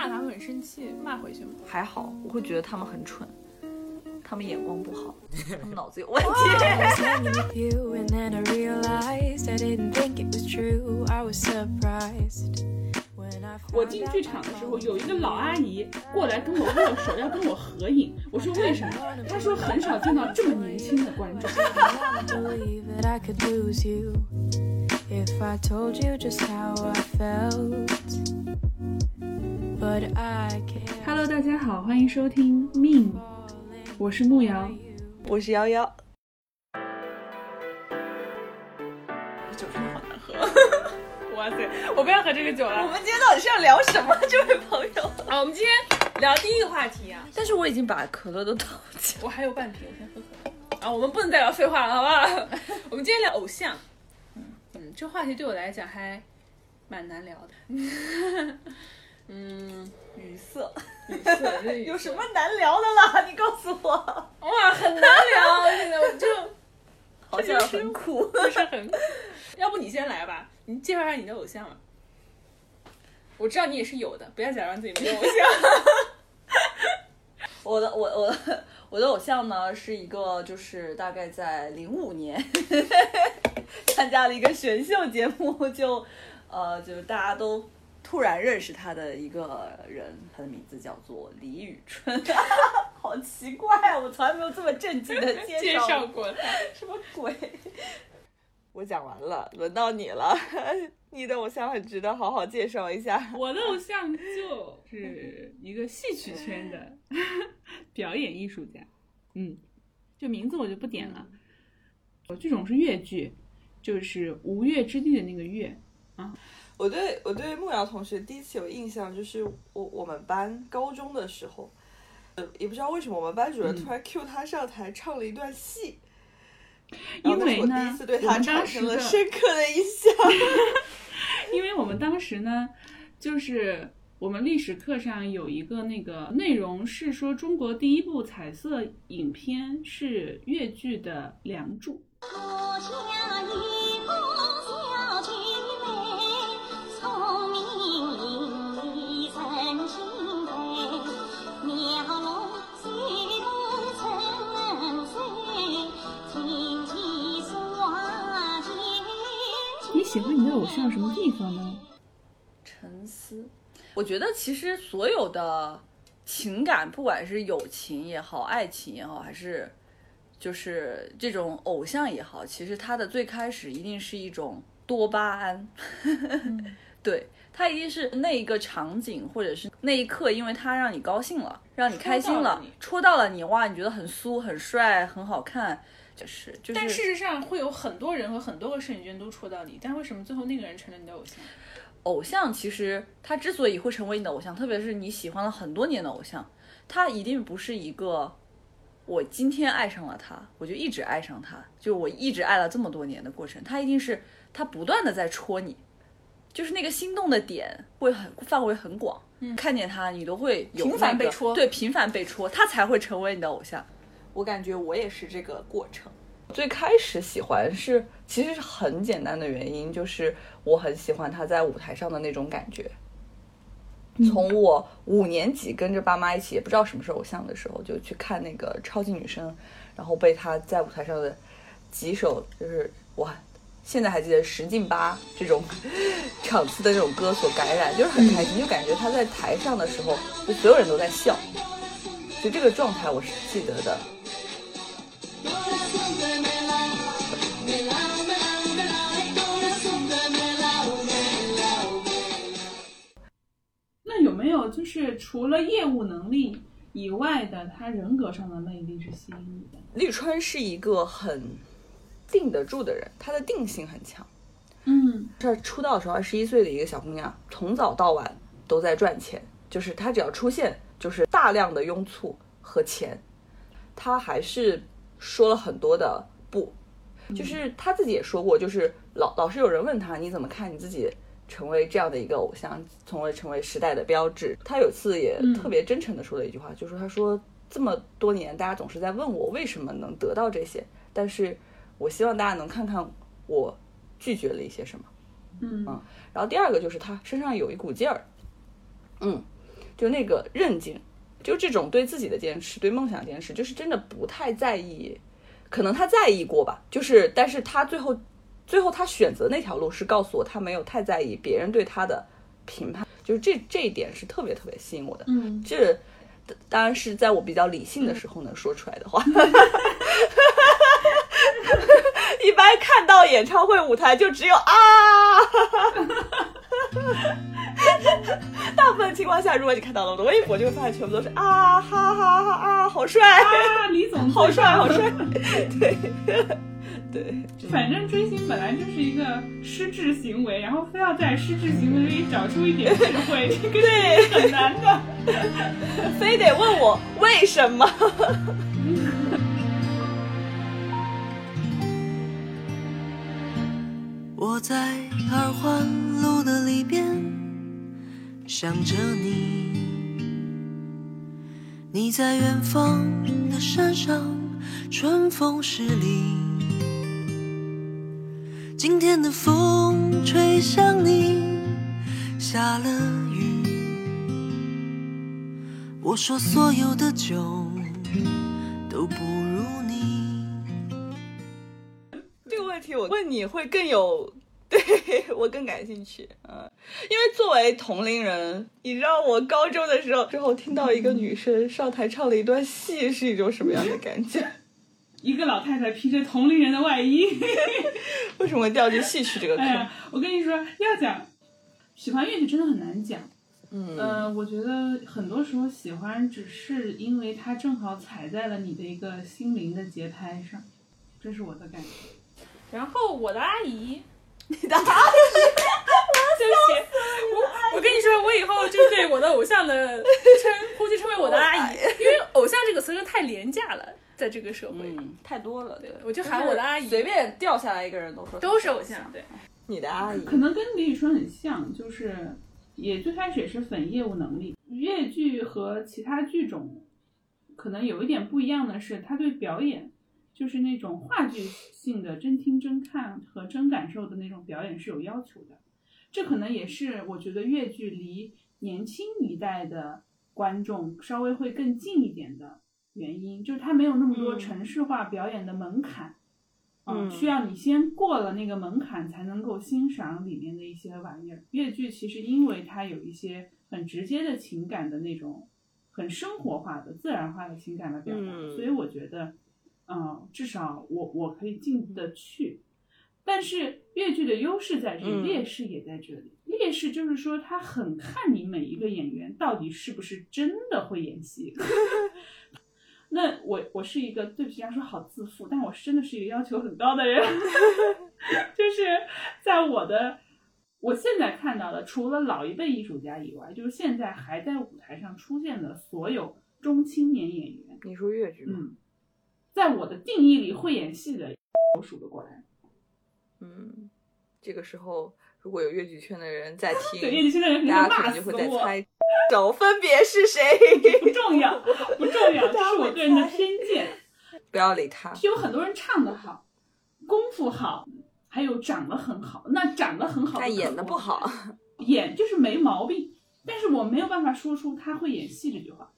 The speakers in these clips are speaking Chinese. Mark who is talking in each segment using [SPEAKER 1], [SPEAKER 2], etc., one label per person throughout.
[SPEAKER 1] 骂他们很生气，骂回去吗？
[SPEAKER 2] 还好，我会觉得他们很蠢，他们眼光不好，他们脑子有问题。
[SPEAKER 3] was hanging with you, and then I realized I didn't think it was true. I was surprised when I
[SPEAKER 1] 我
[SPEAKER 3] found
[SPEAKER 1] 进
[SPEAKER 3] out
[SPEAKER 1] 剧场的时候有一个老阿姨过来跟我握手，要跟我合影。我说为什么？她说很少见到这么年轻的观众。
[SPEAKER 3] But I can't.
[SPEAKER 1] Hello，大家好，欢迎收听《命》，我是牧瑶。
[SPEAKER 2] 我是瑶瑶。酒真的好难喝。
[SPEAKER 1] 哇塞，我不要喝这个酒了我。
[SPEAKER 2] 们今天到底是要聊什么，这位朋友？
[SPEAKER 1] 啊，我们今天聊第一个话题啊，
[SPEAKER 2] 但是我已经把可乐都倒起来。
[SPEAKER 1] 我还有半瓶，我先喝喝。啊，我们不能再聊废话了，好不好？我们今天聊偶像。嗯嗯，这话题对我来讲还蛮难聊的。嗯，
[SPEAKER 2] 语塞，
[SPEAKER 1] 语塞，
[SPEAKER 2] 有什么难聊的啦？你告诉我。
[SPEAKER 1] 哇，很难聊，现在我就
[SPEAKER 2] 好像很苦。
[SPEAKER 1] 就是很。要不你先来吧，你介绍一下你的偶像吧。我知道你也是有的，不要假装自己没有偶像。
[SPEAKER 2] 我的我我的我的偶像呢，是一个就是大概在零五年参加了一个选秀节目，就呃就是大家都突然认识他的一个人，他的名字叫做李宇春，好奇怪啊！我从来没有这么正经的介
[SPEAKER 1] 介
[SPEAKER 2] 绍
[SPEAKER 1] 绍过他，
[SPEAKER 2] 什么鬼？我讲完了，轮到你了。你的偶像很值得好好介绍一下。
[SPEAKER 1] 我的偶像就是一个戏曲圈的 表演艺术家，嗯，就名字我就不点了。我这种是越剧，就是吴越之地的那个越。
[SPEAKER 4] 我对我对牧瑶同学第一次有印象，就是我我们班高中的时候，呃，也不知道为什么我们班主任
[SPEAKER 1] 嗯
[SPEAKER 4] 突然 cue 他上台唱了一段戏，
[SPEAKER 1] 因为呢
[SPEAKER 4] 我第一次对
[SPEAKER 1] 我们当
[SPEAKER 4] 他产生了深刻的印象。
[SPEAKER 1] 因为我们当时呢，就是我们历史课上有一个那个内容是说，中国第一部彩色影片是越剧的《梁祝》。像什么地方呢？
[SPEAKER 2] 沉思，我觉得其实所有的情感，不管是友情也好，爱情也好，还是就是这种偶像也好，其实它的最开始一定是一种多巴胺，对，它一定是那一个场景或者是那一刻，因为它让你高兴了，让你开心了
[SPEAKER 1] 戳到了你，
[SPEAKER 2] 哇，你觉得很酥、很帅、很好看，就是就是。
[SPEAKER 1] 但事实上会有很多人和很多个摄影圈都戳到你，但为什么最后那个人成了你的偶像？
[SPEAKER 2] 偶像其实他之所以会成为你的偶像，特别是你喜欢了很多年的偶像，他一定不是一个我今天爱上了他，我就一直爱上他，就我一直爱了这么多年的过程，他一定是他不断的在戳你，就是那个心动的点会很范围很广，看见他你都会有、那个、
[SPEAKER 1] 频繁被戳
[SPEAKER 2] 对，频繁被戳，他才会成为你的偶像。我感觉我也是这个过程。最开始喜欢是其实是很简单的原因，就是我很喜欢他在舞台上的那种感觉。从我五年级跟着爸妈一起，也不知道什么是偶像的时候，就去看那个超级女声，然后被他在舞台上的几首，就是哇，现在还记得十进八这种 场次的这种歌所感染，就是很开心，就感觉他在台上的时候，就所有人都在笑，就这个状态我是记得的。
[SPEAKER 1] 那有没有就是除了业务能力以外的他人格上的魅力是吸引你的？
[SPEAKER 2] 绿川是一个很定得住的人，他的定性很强。
[SPEAKER 1] 嗯，
[SPEAKER 2] 这出道的时候，二十一岁的一个小姑娘，从早到晚都在赚钱，就是她只要出现，就是大量的拥簇和钱。他还是说了很多的不，就是他自己也说过，就是老老是有人问他你怎么看你自己成为这样的一个偶像，从而成为时代的标志。他有次也特别真诚的说了一句话，就说他说这么多年，大家总是在问我为什么能得到这些，但是我希望大家能看看我拒绝了一些什么。
[SPEAKER 1] 嗯
[SPEAKER 2] 然后第二个就是他身上有一股劲儿，嗯，就那个韧劲，就这种对自己的坚持，对梦想的坚持，就是真的不太在意。可能他在意过吧，就是，但是他最后，最后他选择那条路是告诉我，他没有太在意别人对他的评判，就是这这一点是特别特别吸引我的。
[SPEAKER 1] 嗯，
[SPEAKER 2] 这当然是在我比较理性的时候能说出来的话。一般看到演唱会舞台就只有啊，大部分情况下，如果你看到了我的微博，就会发现全部都是啊哈哈哈啊，好帅，
[SPEAKER 1] 啊，李总
[SPEAKER 2] 好帅，好帅，对对，
[SPEAKER 1] 反正追星本来就是一个失智行为，然后非要在失智行为里找出一点智慧，这个
[SPEAKER 2] 对
[SPEAKER 1] 是很难的。
[SPEAKER 2] 非得问我为什么。
[SPEAKER 5] 我在二环路的里边想着你，你在远方的山上，春风十里。今天的风吹向你，下了雨。我说所有的酒都不如你。
[SPEAKER 2] 这个问题我问你会更有，对我更感兴趣。嗯，因为作为同龄人，你知道我高中的时候之后听到一个女生上台唱了一段戏是一种什么样的感觉？
[SPEAKER 1] 一个老太太披着同龄人的外衣，
[SPEAKER 2] 为什么会掉进戏曲这个坑？
[SPEAKER 1] 哎，我跟你说，要讲喜欢乐器真的很难讲。
[SPEAKER 2] 嗯
[SPEAKER 1] 呃，我觉得很多时候喜欢只是因为它正好踩在了你的一个心灵的节拍上，这是我的感觉。然后我的阿姨，
[SPEAKER 2] 你的。阿姨
[SPEAKER 1] 对不起，我我跟你说，我以后就对我的偶像的称呼就称为我的阿姨，因为偶像这个词就太廉价了，在这个社会。
[SPEAKER 2] 嗯，太多了，对，
[SPEAKER 1] 我就喊我的阿姨。
[SPEAKER 2] 随便掉下来一个人都说
[SPEAKER 1] 都是偶像，对，
[SPEAKER 2] 你的阿姨。
[SPEAKER 1] 可能跟李宇春很像，就是也最开始也是粉业务能力。粤剧和其他剧种可能有一点不一样的是，他对表演，就是那种话剧性的真听真看和真感受的那种表演是有要求的。这可能也是我觉得越剧离年轻一代的观众稍微会更近一点的原因，就是它没有那么多城市化表演的门槛。嗯，
[SPEAKER 2] 嗯
[SPEAKER 1] 需要你先过了那个门槛，才能够欣赏里面的一些玩意儿。越剧其实因为它有一些很直接的情感的那种，很生活化的、自然化的情感的表达，
[SPEAKER 2] 嗯
[SPEAKER 1] 所以我觉得，嗯，至少我我可以进得去。但是越剧的优势在这里，
[SPEAKER 2] 嗯
[SPEAKER 1] 劣势也在这里。劣势就是说，他很看你每一个演员到底是不是真的会演戏。那我我是一个对不起，这样说好自负，但我真的是一个要求很高的人，就是在我的我现在看到的，除了老一辈艺术家以外，就是现在还在舞台上出现的所有中青年演员，
[SPEAKER 2] 你说越剧吗？
[SPEAKER 1] 嗯，在我的定义里，会演戏的我数得过来。
[SPEAKER 2] 嗯，这个时候如果有越剧圈的人在 听，
[SPEAKER 1] 对，越剧圈的人肯定
[SPEAKER 2] 大家可
[SPEAKER 1] 骂
[SPEAKER 2] 能就会在猜手分别是谁，
[SPEAKER 1] 不重要，不重要，这是我个人的偏见。
[SPEAKER 2] 不要理他。
[SPEAKER 1] 有很多人唱得好，功夫好，还有长得很好。那长得很好，
[SPEAKER 2] 但演的不好，
[SPEAKER 1] 演就是没毛病，但是我没有办法说出他会演戏这句话，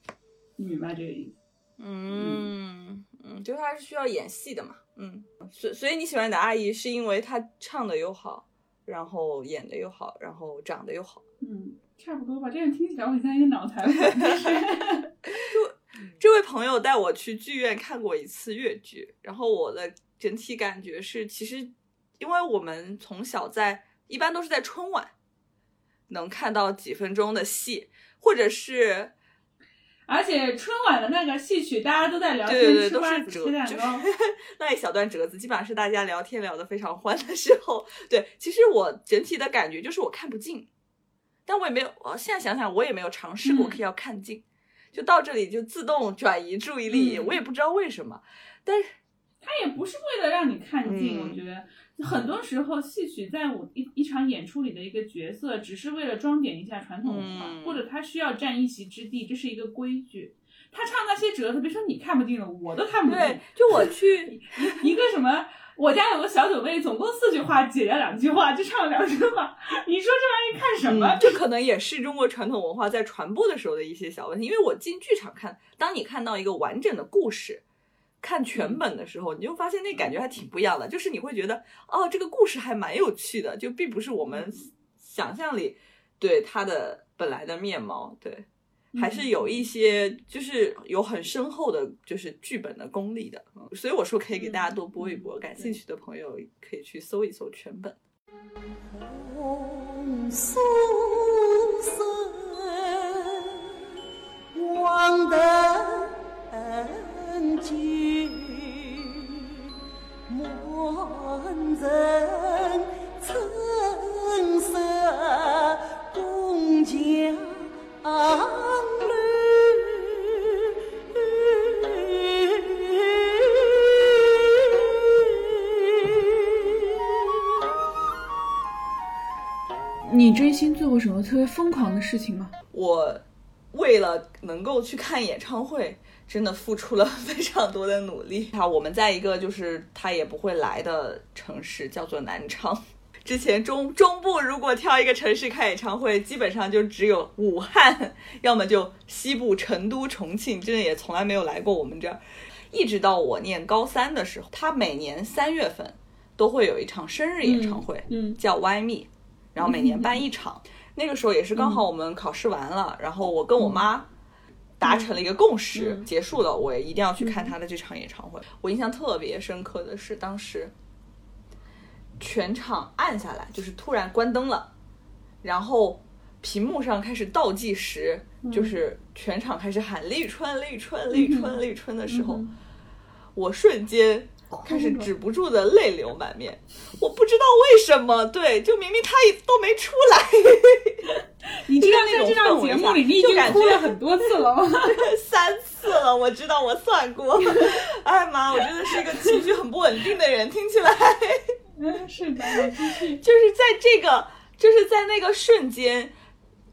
[SPEAKER 1] 你明白这个意思？
[SPEAKER 2] 嗯嗯，就他还是需要演戏的嘛。嗯，所所以你喜欢你的阿姨是因为她唱的又好，然后演的又好，然后长得又好。
[SPEAKER 1] 嗯，差不多吧。这样听起来我很像一个脑残粉。
[SPEAKER 2] 这位朋友带我去剧院看过一次越剧，然后我的整体感觉是，其实因为我们从小在一般都是在春晚能看到几分钟的戏，或者是
[SPEAKER 1] 而且春晚的那个戏曲，大家都在聊天、
[SPEAKER 2] 对对对，
[SPEAKER 1] 吃瓜子、
[SPEAKER 2] 都是折，就是
[SPEAKER 1] 切蛋糕。
[SPEAKER 2] 那一小段折子，基本上是大家聊天聊得非常欢的时候。对，其实我整体的感觉就是我看不进，但我也没有，我现在想想，我也没有尝试过
[SPEAKER 1] 嗯
[SPEAKER 2] 可以要看进，就到这里就自动转移注意力，
[SPEAKER 1] 嗯
[SPEAKER 2] 我也不知道为什么，但是
[SPEAKER 1] 他也不是为了让你看进，
[SPEAKER 2] 嗯
[SPEAKER 1] 我觉得很多时候戏曲在我一一场演出里的一个角色，只是为了装点一下传统文化，
[SPEAKER 2] 嗯
[SPEAKER 1] 或者他需要占一席之地，这是一个规矩。他唱那些折子，别说你看不进了，我都看不进。
[SPEAKER 2] 对，就我去，
[SPEAKER 1] 一个什么我家有个小九妹，总共四句话，姐姐两句话，就唱了两句话。你说这玩意看什么？
[SPEAKER 2] 嗯这可能也是中国传统文化在传播的时候的一些小问题。因为我进剧场看，当你看到一个完整的故事，看全本的时候，你就发现那感觉还挺不一样的。就是你会觉得，哦，这个故事还蛮有趣的，就并不是我们想象里对它的本来的面貌，对，还是有一些就是有很深厚的，就是剧本的功力的。嗯所以我说可以给大家多播一播，感兴趣的朋友可以去搜一搜全本。
[SPEAKER 6] 红酥笋，黄灯。
[SPEAKER 1] 你追星做过什么特别疯狂的事情吗？
[SPEAKER 2] 我为了能够去看演唱会，真的付出了非常多的努力。啊，我们在一个就是他也不会来的城市，叫做南昌。之前中中部如果挑一个城市开演唱会，基本上就只有武汉，要么就西部成都、重庆，真的也从来没有来过我们这儿。一直到我念高三的时候，他每年三月份都会有一场生日演唱会，
[SPEAKER 1] 嗯嗯
[SPEAKER 2] 叫 Y Me，然后每年办一场。那个时候也是刚好我们考试完了，然后我跟我妈达成了一个共识，结束了，我也一定要去看他的这场演唱会。我印象特别深刻的是，当时全场暗下来，就是突然关灯了，然后屏幕上开始倒计时，就是全场开始喊立春、立春、立春、立春的时候，我瞬间开始止不住的泪流满面。我不知道为什么，对，就明明他也都没出来，
[SPEAKER 1] 你知道
[SPEAKER 2] 那种
[SPEAKER 1] 在这档
[SPEAKER 2] 氛围
[SPEAKER 1] 节目里，你
[SPEAKER 2] 感觉
[SPEAKER 1] 哭了很多次了吗？
[SPEAKER 2] 三次了，我知道我算过。哎妈，我真的是一个情绪很不稳定的人，听起来。
[SPEAKER 1] 嗯，是的。
[SPEAKER 2] 就是在这个，就是在那个瞬间，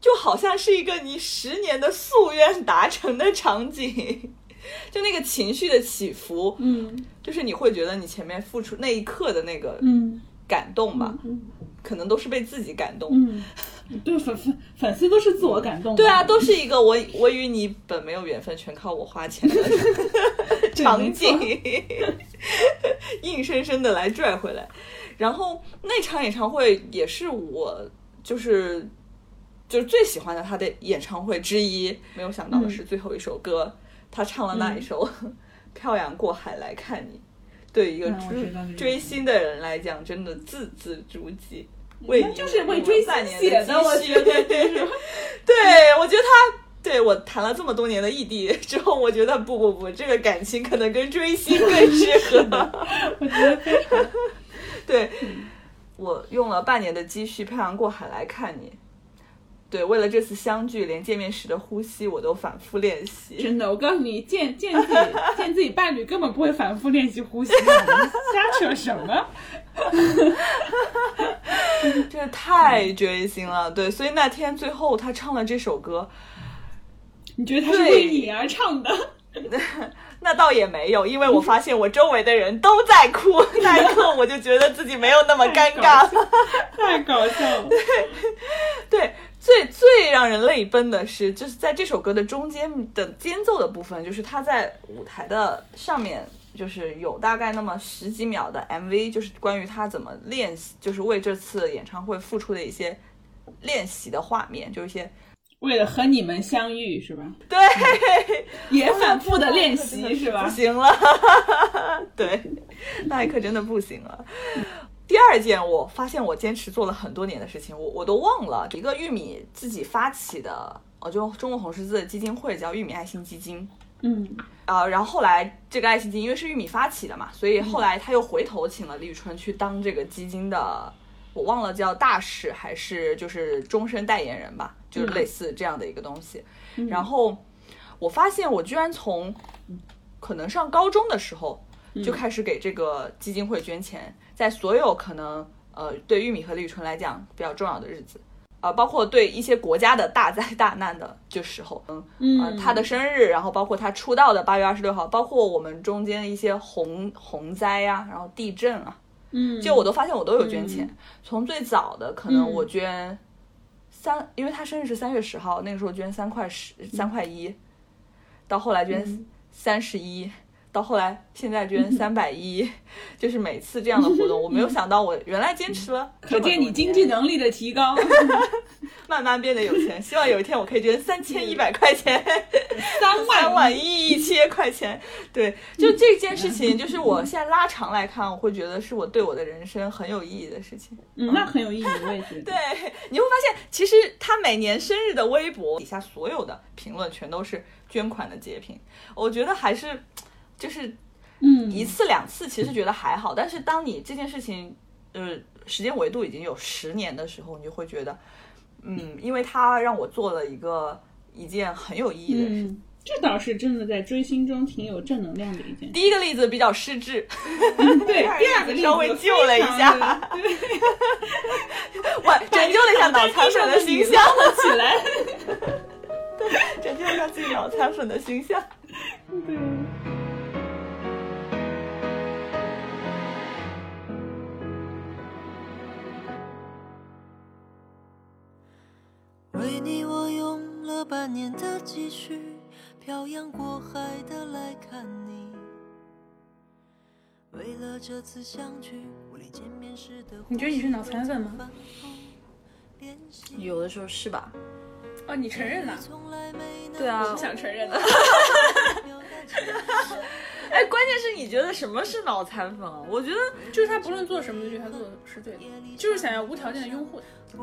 [SPEAKER 2] 就好像是一个你十年的夙愿达成的场景，就那个情绪的起伏，
[SPEAKER 1] 嗯
[SPEAKER 2] 就是你会觉得你前面付出那一刻的那个
[SPEAKER 1] 嗯
[SPEAKER 2] 感动吧，可能都是被自己感动。
[SPEAKER 1] 嗯，对粉粉粉丝都是自我感动。
[SPEAKER 2] 对啊，都是一个我我与你本没有缘分，全靠我花钱的 场景，硬生生的来拽回来。然后那场演唱会也是我就是就是最喜欢的他的演唱会之一。没有想到的是最后一首歌，他唱了那一首《漂洋过海来看你》，对一个追追星的人来讲，真的字字珠玑。为你
[SPEAKER 1] 就是为追星
[SPEAKER 2] 半年
[SPEAKER 1] 写的
[SPEAKER 2] 积
[SPEAKER 1] 我
[SPEAKER 2] 蓄
[SPEAKER 1] 觉得
[SPEAKER 2] 对我觉得他对我谈了这么多年的异地 之后，我觉得不不不，这个感情可能跟追星更 适合。
[SPEAKER 1] 我觉得非常。
[SPEAKER 2] 对，我用了半年的积蓄漂洋过海来看你。对，为了这次相聚，连见面时的呼吸我都反复练习。
[SPEAKER 1] 真的，我告诉你，见见自己 见自己伴侣根本不会反复练习呼吸，你瞎扯什么？
[SPEAKER 2] 真的太追星了，对，所以那天最后他唱了这首歌，
[SPEAKER 1] 你觉得他是为你而唱的？
[SPEAKER 2] 那倒也没有，因为我发现我周围的人都在哭，那一刻我就觉得自己没有那么尴尬了。
[SPEAKER 1] 太搞笑了。
[SPEAKER 2] 对，最最让人泪奔的是，就是在这首歌的中间的间奏的部分，就是他在舞台的上面，就是有大概那么十几秒的 MV，就是关于他怎么练习，就是为这次演唱会付出的一些练习的画面，就一些
[SPEAKER 1] 为了和你们相遇是吧？
[SPEAKER 2] 对。
[SPEAKER 1] 也反复的练习 是吧
[SPEAKER 2] 不？行了，对，那一刻真的不行了。第二件，我发现我坚持做了很多年的事情，我我都忘了，一个玉米自己发起的，哦，就中国红十字的基金会叫玉米爱心基金。
[SPEAKER 1] 嗯
[SPEAKER 2] 啊、然后后来这个爱心基金因为是玉米发起的嘛，所以后来他又回头请了李宇春去当这个基金的，我忘了叫大使还是就是终身代言人吧，就是类似这样的一个东西。然后我发现我居然从可能上高中的时候就开始给这个基金会捐钱，在所有可能呃对玉米和立春来讲比较重要的日子，呃，包括对一些国家的大灾大难的这时候，嗯，呃，他的生日，然后包括他出道的八月二十六号，包括我们中间一些洪洪灾呀、然后地震啊，
[SPEAKER 1] 嗯，
[SPEAKER 2] 就我都发现我都有捐钱。从最早的可能
[SPEAKER 1] 嗯。
[SPEAKER 2] 我捐三，因为他生日是三月十号，那个时候捐三块十三块一，到后来捐
[SPEAKER 1] 嗯。
[SPEAKER 2] 三十一。到后来，现在捐三百一，就是每次这样的活动，我没有想到我原来坚持了
[SPEAKER 1] 可见你经济能力的提高。
[SPEAKER 2] 慢慢变得有钱。希望有一天我可以捐三千一百块钱，
[SPEAKER 1] 三万
[SPEAKER 2] 三万一千块钱。对，就这件事情，就是我现在拉长来看，我会觉得是我对我的人生很有意义的事情。
[SPEAKER 1] 嗯，那很有意义，我也觉得。
[SPEAKER 2] 对，你会发现，其实他每年生日的微博底下所有的评论全都是捐款的截屏，我觉得还是就是
[SPEAKER 1] 嗯，
[SPEAKER 2] 一次两次其实觉得还好，但是当你这件事情，呃，时间维度已经有十年的时候，你就会觉得，嗯，因为他让我做了一个一件很有意义的事。
[SPEAKER 1] 嗯，这倒是真的在追星中挺有正能量的一件事。
[SPEAKER 2] 第一个例子比较失智，
[SPEAKER 1] 对，第二个
[SPEAKER 2] 稍微救了一下我 拯救了一下脑残粉的形象，
[SPEAKER 1] 了起来。
[SPEAKER 2] 拯救了一下自己脑残粉的形象。
[SPEAKER 1] 对。
[SPEAKER 5] 为你，我用了半年的积蓄，漂洋过海的来看你。为了这次相聚，我连见面时的
[SPEAKER 7] 你觉得你是脑残粉吗？
[SPEAKER 2] 有的时候是吧？
[SPEAKER 7] 哦，你承认了？
[SPEAKER 2] 对啊
[SPEAKER 7] 不，想承认的。
[SPEAKER 2] 哎，关键是你觉得什么是脑残粉啊？我觉得
[SPEAKER 7] 就是他不论做什么，就觉得他做的是对的，就是想要无条件的拥护他。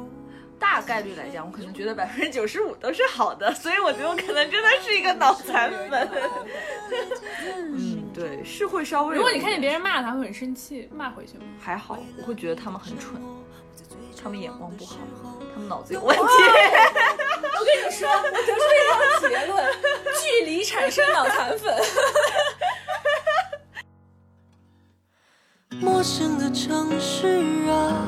[SPEAKER 2] 大概率来讲，我可能觉得百分之九十五都是好的，所以我觉得我可能真的是一个脑残粉。嗯，对，是会稍微。
[SPEAKER 7] 如果你看见别人骂他，会很生气，骂回去吗？
[SPEAKER 2] 还好，我会觉得他们很蠢，他们眼光不好，他们脑子有问题。
[SPEAKER 7] 我跟你说，我得出一个结论：距离产生脑残粉。
[SPEAKER 5] 陌生的城市啊，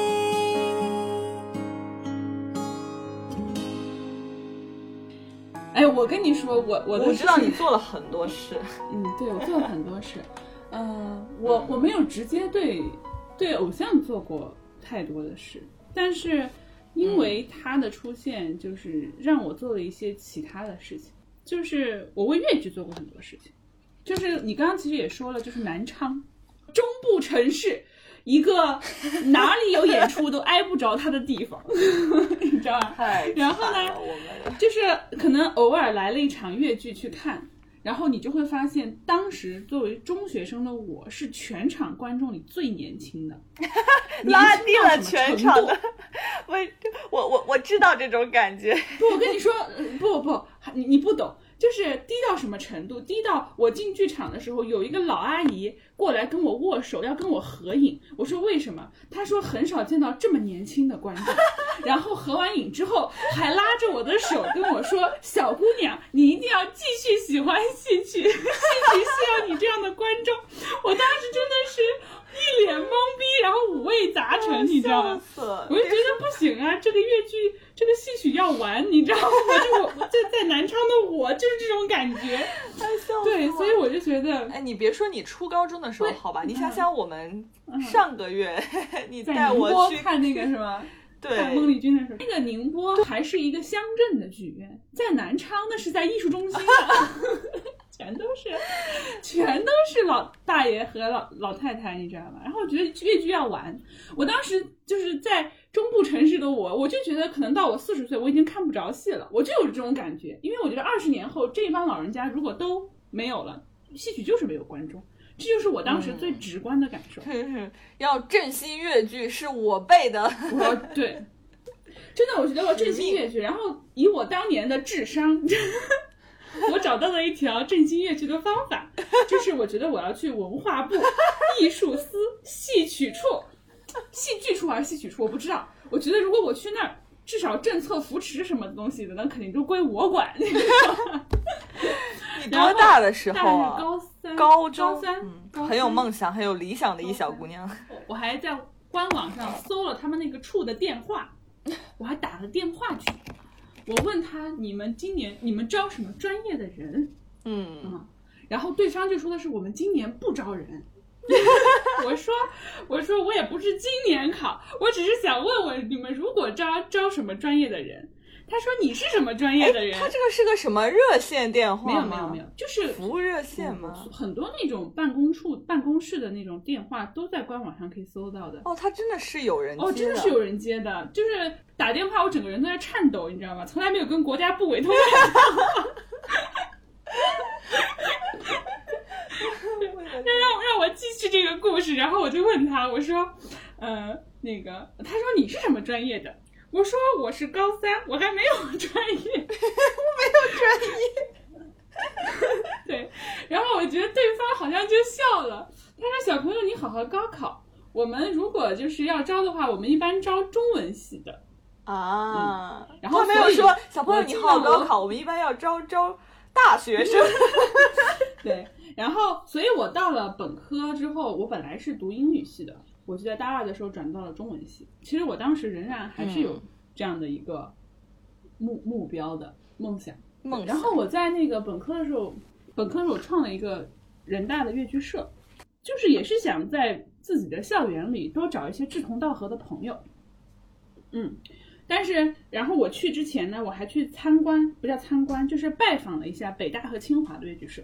[SPEAKER 1] 哎，我跟你说，我我的
[SPEAKER 2] 我知道你做了很多事，
[SPEAKER 1] 嗯，对我做了很多事，呃，我我没有直接对对偶像做过太多的事，但是因为他的出现，就是让我做了一些其他的事情，就是我为越剧做过很多事情，就是你刚刚其实也说了，就是南昌中部城市。一个哪里有演出都挨不着他的地方，你知道吧？
[SPEAKER 2] 太
[SPEAKER 1] 然后呢就是可能偶尔来了一场越剧去看，然后你就会发现，当时作为中学生的我是全场观众里最年轻的，
[SPEAKER 2] 拉低了全场的。我我我我知道这种感觉，
[SPEAKER 1] 不，我跟你说，呃不不，你你不懂，就是低到什么程度？低到我进剧场的时候，有一个老阿姨过来跟我握手，要跟我合影。我说为什么？她说很少见到这么年轻的观众。然后合完影之后，还拉着我的手跟我说：“小姑娘，你一定要继续喜欢戏曲，戏曲需要你这样的观众。”我当时真的是一脸懵逼，然后五味杂陈，你知道吗？我就觉得不行啊，这个越剧，这个戏曲要完，你知道吗？就我就在在南昌的我就是这种感觉，对，所以我就觉得
[SPEAKER 2] 哎，你别说你初高中的时候好吧，你想想我们上个月 你
[SPEAKER 1] 在
[SPEAKER 2] 带我去
[SPEAKER 1] 看那个 是吗？看孟，丽君的时候，那个宁波还是一个乡镇的剧院，在南昌那是在艺术中心啊，全都是，全都是老大爷和老老太太，你知道吗？然后我觉得越剧要完，我当时就是在中部城市的我，我就觉得可能到我四十岁，我已经看不着戏了，我就有这种感觉，因为我觉得二十年后这帮老人家如果都没有了，戏曲就是没有观众，这就是我当时最直观的感受。
[SPEAKER 2] 要振兴越剧是我背的，
[SPEAKER 1] 我对，真的，我觉得我振兴越剧，然后以我当年的智商，我找到了一条振兴越剧的方法，就是我觉得我要去文化部艺术司戏曲处，戏剧处还是戏曲处，我不知道。我觉得如果我去那儿，至少政策扶持什么东西的，那肯定都归我管。
[SPEAKER 2] 你多大的时候啊？
[SPEAKER 1] 高三，
[SPEAKER 2] 高中，
[SPEAKER 1] 高三，
[SPEAKER 2] 嗯
[SPEAKER 1] 高
[SPEAKER 2] 很有梦想，很有理想的一小姑娘。
[SPEAKER 1] 我还在官网上搜了他们那个处的电话，我还打了电话去，我问他你们今年你们招什么专业的人？
[SPEAKER 2] 嗯，
[SPEAKER 1] 嗯，然后对方就说的是我们今年不招人。我说我说我也不是今年考，我只是想问问你们如果招招什么专业的人。他说你是什么专业的人？
[SPEAKER 2] 他这个是个什么热线电话
[SPEAKER 1] 没有？没有没有，就是
[SPEAKER 2] 服务热线吗？
[SPEAKER 1] 很多那种办公处、办公室的那种电话都在官网上可以搜到的。
[SPEAKER 2] 哦，他真的是有人
[SPEAKER 1] 哦，
[SPEAKER 2] 接
[SPEAKER 1] 真的是有人接的，就是打电话，我整个人都在颤抖，你知道吗？从来没有跟国家部委通过电话。让让我继续这个故事，然后我就问他，我说，呃，那个，他说你是什么专业的？我说我是高三，我还没有 专业，我没有专业。对，然后我觉得对方好像就笑了，他说小朋友你好好高考，我们如果就是要招的话，我们一般招中文系的。
[SPEAKER 2] 啊。
[SPEAKER 1] 然后
[SPEAKER 2] 他没有说小朋友你好好高考，我们一般要招招大学生。
[SPEAKER 1] 对，然后，所以我到了本科之后，我本来是读英语系的，我就在大二的时候转到了中文系。其实我当时仍然还是有
[SPEAKER 2] 嗯
[SPEAKER 1] 这样的一个目目标的梦想。
[SPEAKER 2] 梦
[SPEAKER 1] 然后我在那个本科的时候，本科的时候创了一个人大的越剧社，就是也是想在自己的校园里多找一些志同道合的朋友。嗯，但是然后我去之前呢，我还去参观，不叫参观，就是拜访了一下北大和清华的越剧社，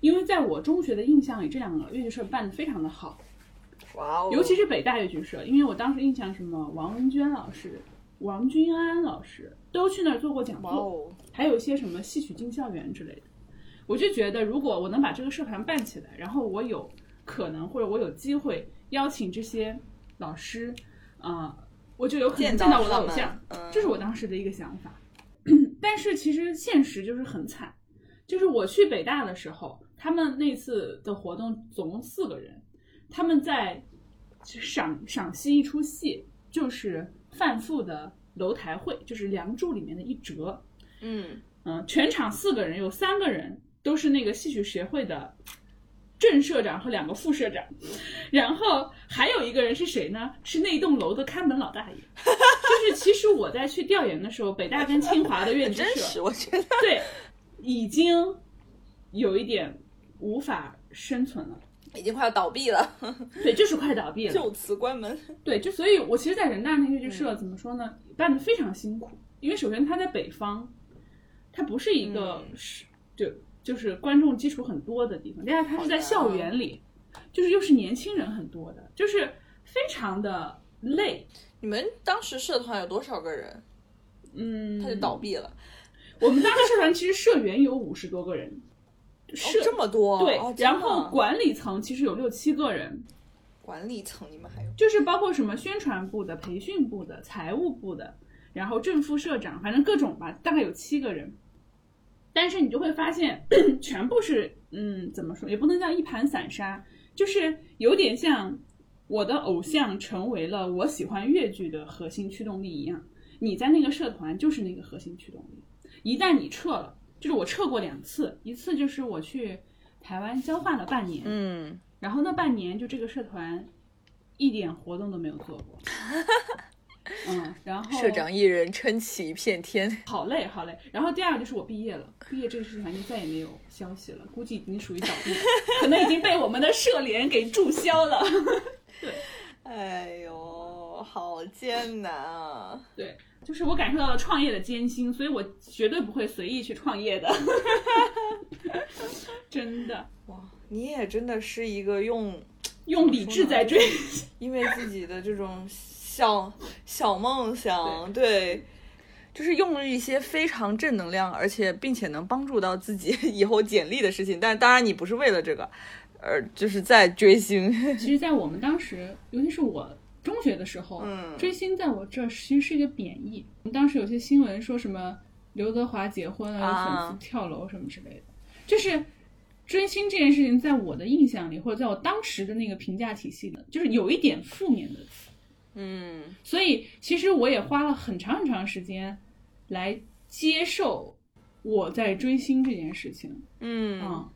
[SPEAKER 1] 因为在我中学的印象里，这两个越剧社办的非常的好。
[SPEAKER 2] 哇哦，
[SPEAKER 1] 尤其是北大越剧社，因为我当时印象什么王文娟老师、王君安老师都去那儿做过讲座，还有一些什么戏曲进校园之类的。我就觉得，如果我能把这个社团办起来，然后我有可能或者我有机会邀请这些老师，啊、我就有可能
[SPEAKER 2] 见
[SPEAKER 1] 见到我的偶像，
[SPEAKER 2] 嗯
[SPEAKER 1] 这是我当时的一个想法。但是其实现实就是很惨，就是我去北大的时候，他们那次的活动总共四个人，他们在赏赏析一出戏，就是范复的楼台会，就是《梁祝》里面的一折。
[SPEAKER 2] 嗯，
[SPEAKER 1] 嗯，全场四个人，有三个人都是那个戏曲协会的正社长和两个副社长，然后还有一个人是谁呢？是那栋楼的看门老大爷。就是其实我在去调研的时候，北大跟清华的
[SPEAKER 2] 院 真实，
[SPEAKER 1] 社
[SPEAKER 2] 我觉得。
[SPEAKER 1] 对已经有一点无法生存了。
[SPEAKER 2] 已经快要倒闭了，
[SPEAKER 1] 对，就是快倒闭了。
[SPEAKER 2] 就此关门。
[SPEAKER 1] 对，就所以，我其实，在人大那个剧社、怎么说呢，办的非常辛苦，因为首先它在北方，它不是一个是、就就是观众基础很多的地方，第二它是在校园里，就是又是年轻人很多的，就是非常的累。
[SPEAKER 2] 你们当时社团有多少个人？
[SPEAKER 1] 嗯，
[SPEAKER 2] 他就倒闭了。
[SPEAKER 1] 我们当时社团其实社员有五十多个人，社、
[SPEAKER 2] 哦，这么多。
[SPEAKER 1] 对，
[SPEAKER 2] 哦、
[SPEAKER 1] 然后管理层其实有六七个人，
[SPEAKER 2] 管理层你们还有。
[SPEAKER 1] 就是包括什么宣传部的、培训部的、财务部的，然后正副社长，反正各种吧，大概有七个人。但是你就会发现，全部是嗯，怎么说，也不能叫一盘散沙，就是有点像我的偶像成为了我喜欢越剧的核心驱动力一样。你在那个社团就是那个核心驱动力，一旦你撤了，就是我撤过两次，一次就是我去台湾交换了半年，
[SPEAKER 2] 嗯，
[SPEAKER 1] 然后那半年就这个社团一点活动都没有做过，嗯，然后
[SPEAKER 2] 社长一人撑起一片天。
[SPEAKER 1] 好累好累。然后第二个就是我毕业了，毕业这个社团就再也没有消息了，估计已经属于倒闭了，可能已经被我们的社联给注销了。
[SPEAKER 2] 对哎呦，好艰难啊！
[SPEAKER 1] 对，就是我感受到了创业的艰辛，所以我绝对不会随意去创业的，真的
[SPEAKER 2] 哇，你也真的是一个用
[SPEAKER 1] 用理智在追。
[SPEAKER 2] 因为自己的这种小小梦想，对，就是用一些非常正能量，而且并且能帮助到自己 以后简历的事情。但当然，你不是为了这个，而就是在追星。
[SPEAKER 1] 其实，在我们当时，尤其是我中学的时候，
[SPEAKER 4] 嗯
[SPEAKER 1] 追星在我这儿其实是一个贬义。当时有些新闻说什么刘德华结婚了，有粉
[SPEAKER 2] 啊
[SPEAKER 1] 丝跳楼什么之类的，就是追星这件事情，在我的印象里，或者在我当时的那个评价体系里，就是有一点负面的词。
[SPEAKER 2] 嗯
[SPEAKER 1] 所以其实我也花了很长很长时间来接受我在追星这件事情。
[SPEAKER 2] 嗯
[SPEAKER 1] 嗯，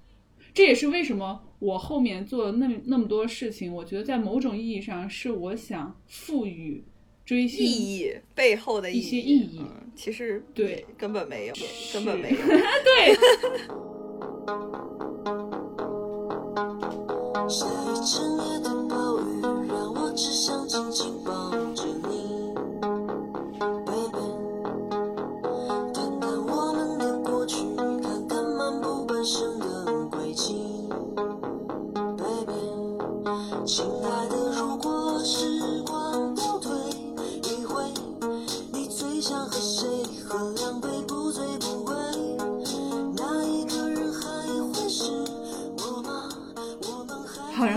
[SPEAKER 1] 这也是为什么我后面做了那么那么多事情，我觉得在某种意义上是我想赋予追星
[SPEAKER 4] 意义背后的
[SPEAKER 1] 一些
[SPEAKER 4] 意
[SPEAKER 1] 意义
[SPEAKER 4] 嗯，其实
[SPEAKER 1] 对
[SPEAKER 4] 根本没有，根本没有。
[SPEAKER 1] 对，
[SPEAKER 5] 下一整夜的暴雨，让我只想紧紧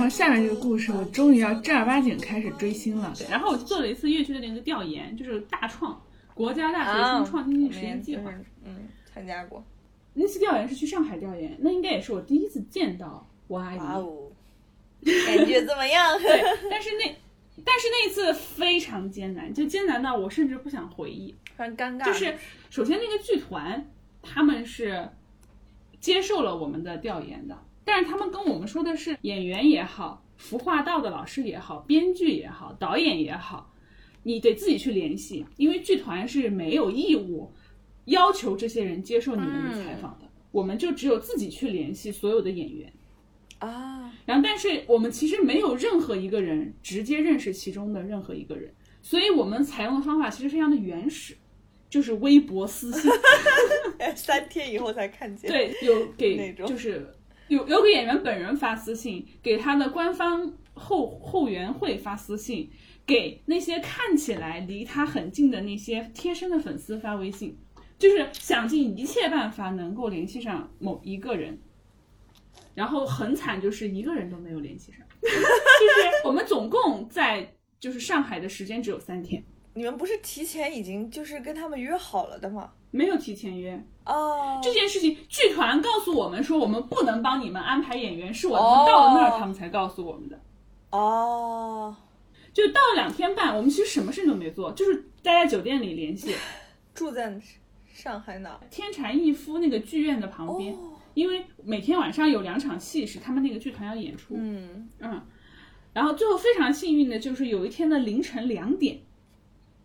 [SPEAKER 1] 后下面这个故事，我终于要正儿八经开始追星了。对然后我做了一次乐剧的那个调研，就是大创国家大学生创新性实验计划。
[SPEAKER 4] 嗯，参加过。
[SPEAKER 1] 那次调研是去上海调研，那应该也是我第一次见到我阿姨。
[SPEAKER 4] 哇哦，感觉怎么样？
[SPEAKER 1] 对，但是那但是那一次非常艰难，就艰难到我甚至不想回忆。
[SPEAKER 4] 非常尴尬。
[SPEAKER 1] 就是首先那个剧团他们是接受了我们的调研的，但是他们跟我们说的是演员也好，服化道的老师也好，编剧也好，导演也好，你得自己去联系，因为剧团是没有义务要求这些人接受你们的采访的，我们就只有自己去联系所有的演员。
[SPEAKER 4] 啊，
[SPEAKER 1] 然后，但是我们其实没有任何一个人直接认识其中的任何一个人，所以我们采用的方法其实非常的原始，就是微博私信。
[SPEAKER 4] 三天以后才看见。，
[SPEAKER 1] 对，有
[SPEAKER 4] 那
[SPEAKER 1] 给
[SPEAKER 4] 种
[SPEAKER 1] 就是有有给演员本人发私信，给他的官方后后援会发私信，给那些看起来离他很近的那些贴身的粉丝发微信，就是想尽一切办法能够联系上某一个人。然后很惨，就是一个人都没有联系上，就是我们总共在就是上海的时间只有三天，
[SPEAKER 4] 你们不是提前已经就是跟他们约好了的吗？
[SPEAKER 1] 没有提前约，
[SPEAKER 4] 哦，
[SPEAKER 1] 这件事情，剧团告诉我们说，我们不能帮你们安排演员，是我们
[SPEAKER 4] 哦
[SPEAKER 1] 到了那儿，他们才告诉我们的。
[SPEAKER 4] 哦，
[SPEAKER 1] 就到了两天半，我们其实什么事都没做，就是待在酒店里联系
[SPEAKER 4] 住在上海哪？
[SPEAKER 1] 天蟾逸夫那个剧院的旁边，
[SPEAKER 4] 哦，
[SPEAKER 1] 因为每天晚上有两场戏是他们那个剧团要演出，
[SPEAKER 4] 嗯，
[SPEAKER 1] 嗯，然后最后非常幸运的就是有一天的凌晨两点，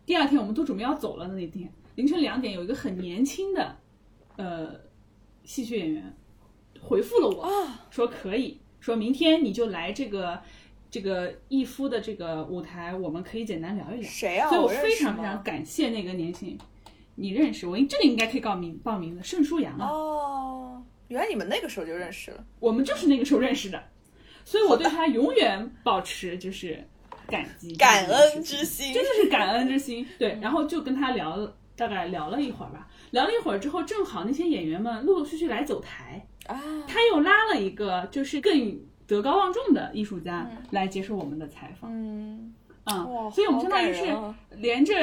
[SPEAKER 1] 第二天我们都准备要走了的那天凌晨两点，有一个很年轻的呃戏剧演员回复了我，
[SPEAKER 4] 啊，
[SPEAKER 1] 说可以，说明天你就来这个这个逸夫的这个舞台，我们可以简单聊一聊。
[SPEAKER 4] 谁啊？
[SPEAKER 1] 所以我非常非常感谢那个年轻人，你认识我，这里应该可以报名报名的，盛舒阳啊，
[SPEAKER 4] 哦，原来你们那个时候就认识了。
[SPEAKER 1] 我们就是那个时候认识的，所以我对他永远保持就是感激、
[SPEAKER 4] 感恩之心。
[SPEAKER 1] 真的是感恩之心。对，然后就跟他聊了，大概聊了一会儿吧，聊了一会儿之后，正好那些演员们陆陆续续来走台，
[SPEAKER 4] 啊，
[SPEAKER 1] 他又拉了一个就是更德高望重的艺术家来接受我们的采访，
[SPEAKER 4] 嗯，
[SPEAKER 1] 嗯，所以我们
[SPEAKER 4] 好
[SPEAKER 1] 相当于是连着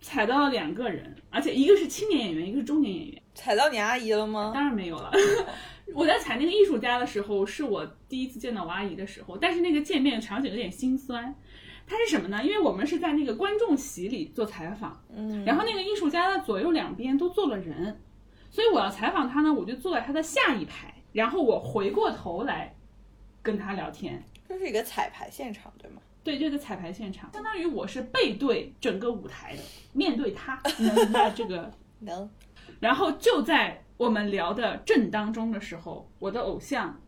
[SPEAKER 1] 采到了两个人，而且一个是青年演员，一个是中年演员。
[SPEAKER 4] 踩到你阿姨了吗？
[SPEAKER 1] 当然没有了。我在踩那个艺术家的时候，是我第一次见到我阿姨的时候，但是那个见面场景有点心酸。它是什么呢？因为我们是在那个观众席里做采访，
[SPEAKER 4] 嗯，
[SPEAKER 1] 然后那个艺术家的左右两边都坐了人，所以我要采访他呢，我就坐在他的下一排，然后我回过头来跟他聊天。
[SPEAKER 4] 这是一个彩排现场，对吗？
[SPEAKER 1] 对，这个彩排现场，相当于我是背对整个舞台的，面对他，你能明白这个
[SPEAKER 4] 能，
[SPEAKER 1] 然后就在我们聊的正当中的时候，我的偶像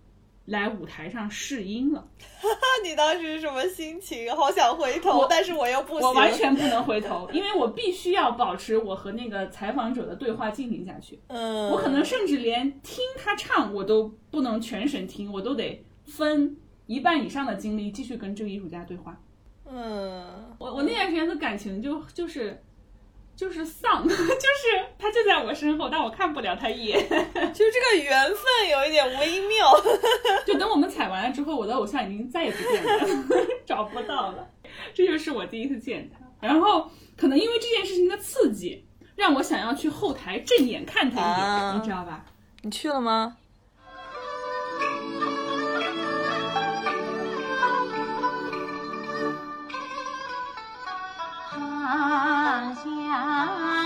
[SPEAKER 1] 来舞台上试音了，
[SPEAKER 4] 那 你当时什么心情？好想回头，但是我又不行。
[SPEAKER 1] 我完全不能回头，因为我必须要保持我和那个采访者的对话进行下去。
[SPEAKER 4] 嗯，
[SPEAKER 1] 我可能甚至连听他唱我都不能全神听，我都得分一半以上的精力继续跟这个艺术家对话。
[SPEAKER 4] 嗯，
[SPEAKER 1] 我我那段时间的感情就就是就是丧，就是他就在我身后，但我看不了他一眼。
[SPEAKER 4] 就这个缘分有一点微妙。
[SPEAKER 1] 就等我们采完了之后，我的偶像已经再也不见了，找不到了。这就是我第一次见他。然后可能因为这件事情的刺激，让我想要去后台正眼看他一眼，
[SPEAKER 2] 啊
[SPEAKER 1] 你知道吧？
[SPEAKER 2] 你去了吗？
[SPEAKER 8] 长
[SPEAKER 1] 家。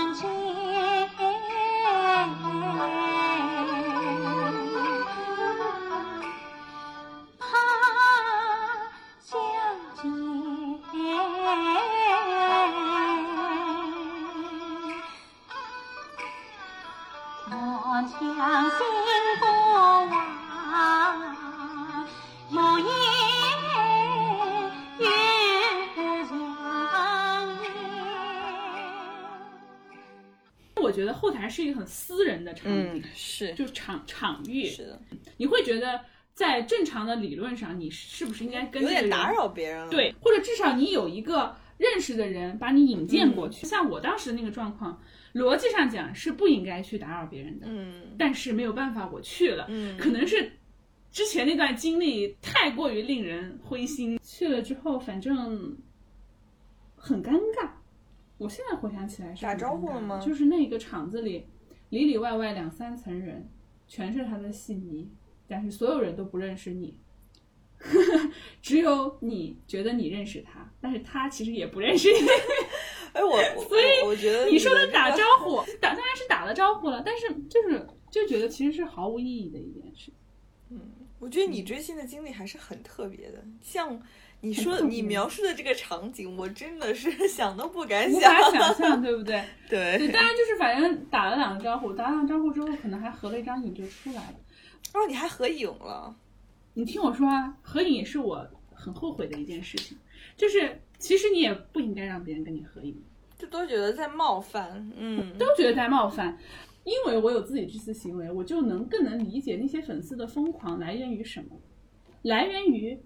[SPEAKER 1] 很私人的场景，
[SPEAKER 2] 嗯，是
[SPEAKER 1] 就场场域，
[SPEAKER 2] 是的，
[SPEAKER 1] 你会觉得在正常的理论上，你是不是应该跟
[SPEAKER 4] 有点打扰别人了。
[SPEAKER 1] 对，或者至少你有一个认识的人把你引荐过去。像我当时那个状况，逻辑上讲是不应该去打扰别人的，
[SPEAKER 2] 嗯
[SPEAKER 1] 但是没有办法，我去了，
[SPEAKER 2] 嗯
[SPEAKER 1] 可能是之前那段经历太过于令人灰心，去了之后反正很尴尬。我现在回想起来是
[SPEAKER 2] 打招呼了吗
[SPEAKER 1] 就是那个场子里里里外外两三层人，全是他的戏迷，但是所有人都不认识你。只有你觉得你认识他，但是他其实也不认识你。
[SPEAKER 4] 哎，我我
[SPEAKER 1] 所以
[SPEAKER 4] 我觉得
[SPEAKER 1] 你说的打招呼，打当然是打了招呼了，但是就是就觉得其实是毫无意义的一件事。
[SPEAKER 4] 嗯我觉得你追星的经历还是很特别的，像你说你描述的这个场景，我真的是 想都不敢
[SPEAKER 1] 无
[SPEAKER 4] 想。
[SPEAKER 1] 法想 象，对不对？对，
[SPEAKER 4] 对，
[SPEAKER 1] 当然就是反正打了两个招呼，打了两个招呼之后，可能还合了一张影就出来了。
[SPEAKER 4] 哦，你还合影了，
[SPEAKER 1] 你听我说啊，合影也是我很后悔的一件事情，就是其实你也不应该让别人跟你合影，
[SPEAKER 4] 就都觉得在冒犯。嗯，
[SPEAKER 1] 都觉得在冒犯。因为我有自己这次行为，我就能更能理解那些粉丝的疯狂来源于什么，来源于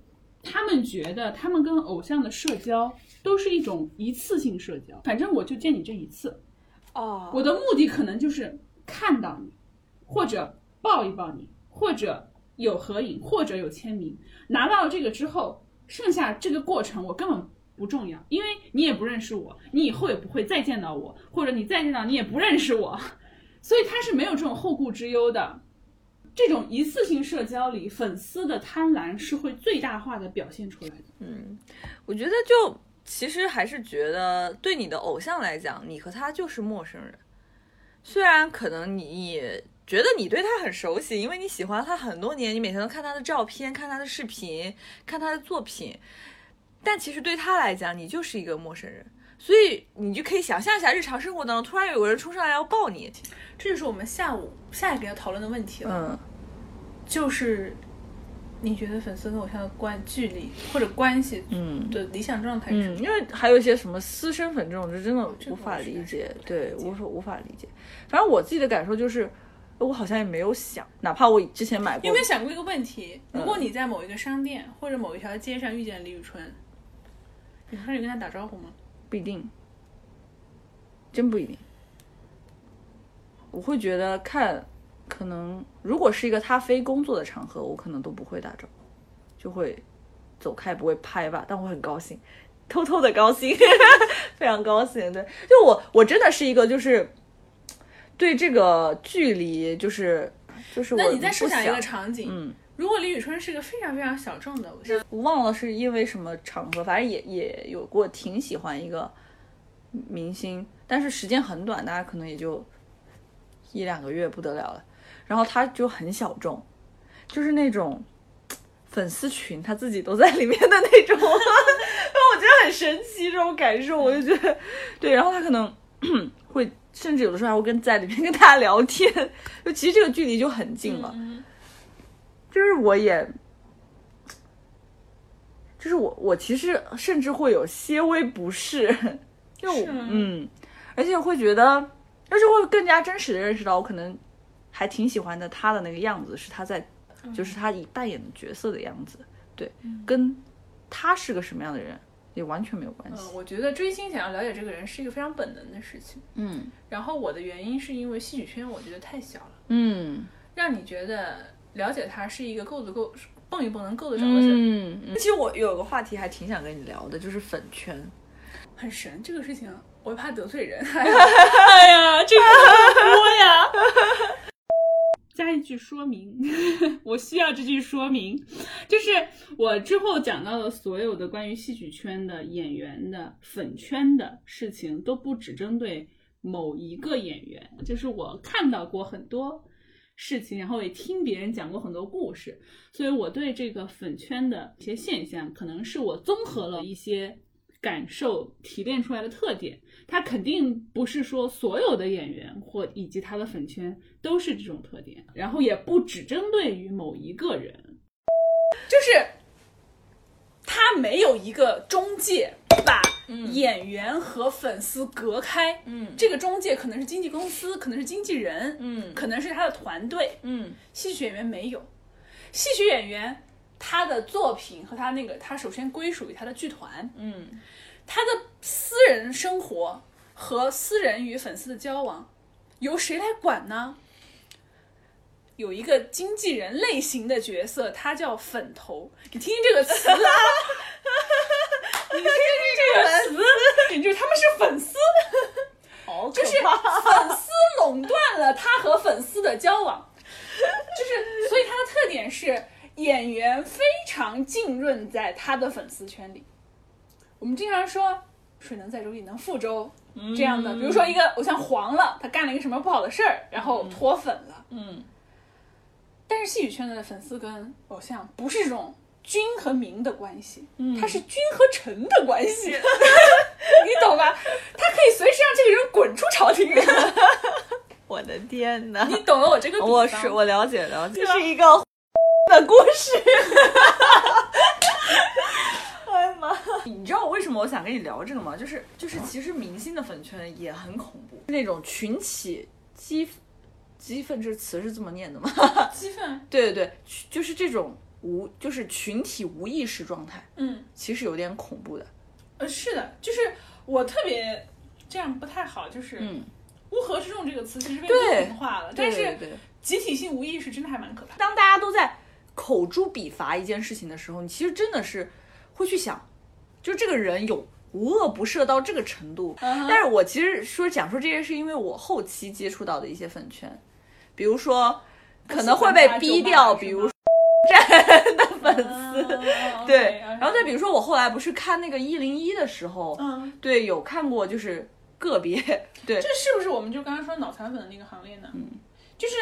[SPEAKER 1] 他们觉得他们跟偶像的社交都是一种一次性社交，反正我就见你这一次，
[SPEAKER 4] 哦，
[SPEAKER 1] 我的目的可能就是看到你，或者抱一抱你，或者有合影，或者有签名。拿到了这个之后，剩下这个过程我根本不重要，因为你也不认识我，你以后也不会再见到我，或者你再见到你也不认识我，所以他是没有这种后顾之忧的。这种一次性社交里，粉丝的贪婪是会最大化的表现出来的。
[SPEAKER 2] 嗯我觉得就其实还是觉得，对你的偶像来讲，你和他就是陌生人。虽然可能你觉得你对他很熟悉，因为你喜欢他很多年，你每天都看他的照片、看他的视频、看他的作品，但其实对他来讲，你就是一个陌生人。所以你就可以想象一下，日常生活当中突然有个人冲上来要抱你，
[SPEAKER 7] 这就是我们下午下一个要讨论的问题了，
[SPEAKER 2] 嗯，
[SPEAKER 7] 就是你觉得粉丝跟偶像的关距离或者关系
[SPEAKER 2] 嗯
[SPEAKER 7] 的理想状态是什
[SPEAKER 2] 嗯，
[SPEAKER 7] 么？
[SPEAKER 2] 因为还有一些什么私生粉这种，就真的无法理解，对，无法无法理解。反正我自己的感受就是，我好像也没有想，哪怕我之前买过，
[SPEAKER 7] 你有没有想过一个问题？
[SPEAKER 2] 嗯
[SPEAKER 7] 如果你在某一个商店或者某一条街上遇见李宇春，你会去跟他打招呼吗？
[SPEAKER 2] 不一定，真不一定。我会觉得看，可能如果是一个他非工作的场合，我可能都不会打招呼，就会走开，不会拍吧，但我很高兴，偷偷的高兴，非常高兴。对，就我我真的是一个就是对这个距离就是就是我
[SPEAKER 7] 那你再设想一个场景，
[SPEAKER 2] 嗯。
[SPEAKER 7] 如果李宇春是一个非常非常小众的
[SPEAKER 2] 我忘了是因为什么场合，反正也也有过挺喜欢一个明星，但是时间很短，大家可能也就一两个月不得了了。然后他就很小众，就是那种粉丝群他自己都在里面的那种，我觉得很神奇这种感受，我就觉得对。然后他可能会甚至有的时候还会跟在里面跟大家聊天，就其实这个距离就很近了。就是我也就是我，我其实甚至会有些微不适，就我嗯，而且会觉得，而且会更加真实的认识到，我可能还挺喜欢的他的那个样子，是他在，就是他以扮演的角色的样子，对，跟他是个什么样的人也完全没有关系
[SPEAKER 7] 嗯，，我觉得追星想要了解这个人是一个非常本能的事情。
[SPEAKER 2] 嗯。
[SPEAKER 7] 然后我的原因是因为戏曲圈我觉得太小了，
[SPEAKER 2] 嗯。
[SPEAKER 7] 让你觉得了解他是一个够足够
[SPEAKER 1] 蹦一蹦能够得着的事儿，
[SPEAKER 2] 嗯，嗯其实我有个话题还挺想跟你聊的，就是粉圈。
[SPEAKER 1] 很神。这个事情我又怕得罪人，哎呀，这个很多呀。加一句说明，我需要这句说明，就是我之后讲到的所有的关于戏曲圈的演员的粉圈的事情，都不只针对某一个演员，就是我看到过很多事情，然后也听别人讲过很多故事，所以我对这个粉圈的一些现象，可能是我综合了一些感受提炼出来的特点。它肯定不是说所有的演员或以及他的粉圈都是这种特点，然后也不只针对于某一个人，就是他没有一个中介把演员和粉丝隔开。
[SPEAKER 2] 嗯
[SPEAKER 1] 这个中介可能是经纪公司，可能是经纪人，
[SPEAKER 2] 嗯
[SPEAKER 1] 可能是他的团队。
[SPEAKER 2] 嗯
[SPEAKER 1] 戏曲演员没有，戏曲演员他的作品和他那个，他首先归属于他的剧团，
[SPEAKER 2] 嗯
[SPEAKER 1] 他的私人生活和私人与粉丝的交往由谁来管呢？有一个经纪人类型的角色，他叫粉头。你听听这个词啊，你听听这个词，就是他们是粉丝，
[SPEAKER 2] 好
[SPEAKER 1] 就是粉丝垄断了他和粉丝的交往，就是所以他的特点是演员非常浸润在他的粉丝圈里。我们经常说“水能载舟，亦能覆舟”这样的，比如说一个偶像黄了，他干了一个什么不好的事儿，然后脱粉了。
[SPEAKER 2] 嗯
[SPEAKER 1] 但是戏曲圈的粉丝跟偶像不是这种君和民的关系，它是君和臣的关系，你懂吧？他可以随时让这个人滚出朝廷。
[SPEAKER 2] 我的天哪！
[SPEAKER 1] 你懂了我这个比方？
[SPEAKER 2] 我是我了解了解，这是一个 的故事。哎呀妈！你知道我为什么我想跟你聊这个吗？就是就是，其实明星的粉圈也很恐怖，那种群起激激愤这词是这么念的吗？
[SPEAKER 1] 激愤，
[SPEAKER 2] 对对对，就是这种无就是群体无意识状态，
[SPEAKER 1] 嗯，
[SPEAKER 2] 其实有点恐怖的。
[SPEAKER 1] 呃，是的，就是我特别这样不太好，就是
[SPEAKER 2] 嗯，
[SPEAKER 1] 乌合之众这个词其实被
[SPEAKER 2] 对
[SPEAKER 1] 污名化了，但是。集体性无意识真的还蛮可怕的。
[SPEAKER 2] 当大家都在口诛笔伐一件事情的时候，你其实真的是会去想，就这个人有无恶不赦到这个程度。
[SPEAKER 1] 嗯
[SPEAKER 2] 但是我其实说讲说这些，是因为我后期接触到的一些粉圈，比如说可能会被逼掉，比如站的粉丝。对，然后再比如说，我后来不是看那个一零一的时候，
[SPEAKER 1] 嗯，
[SPEAKER 2] 对，有看过就是个别，对，
[SPEAKER 1] 这是不是我们就刚刚说脑残粉的那个行列呢？嗯，就是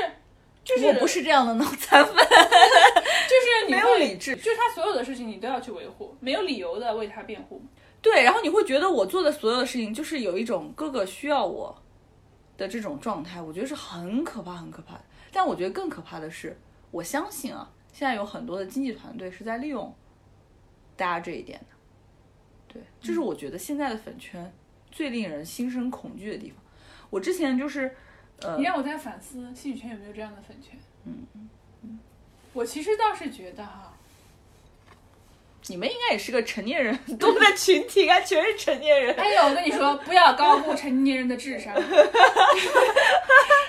[SPEAKER 1] 就是
[SPEAKER 2] 我不是这样的脑残粉，
[SPEAKER 1] 就是你
[SPEAKER 2] 没有理智
[SPEAKER 1] 就是他所有的事情你都要去维护，没有理由的为他辩护。
[SPEAKER 2] 对，然后你会觉得我做的所有的事情就是有一种哥哥需要我的这种状态，我觉得是很可怕、很可怕的。但我觉得更可怕的是，我相信啊，现在有很多的经纪团队是在利用大家这一点的。对，这是我觉得现在的粉圈最令人心生恐惧的地方。我之前就是，呃
[SPEAKER 1] 你，让我在反思戏曲圈有没有这样的粉圈。嗯嗯，我其实倒是觉得哈，
[SPEAKER 2] 你们应该也是个成年人 多的群体，啊，全是成年人。
[SPEAKER 1] 哎呦，我跟你说，不要高估成年人的智商。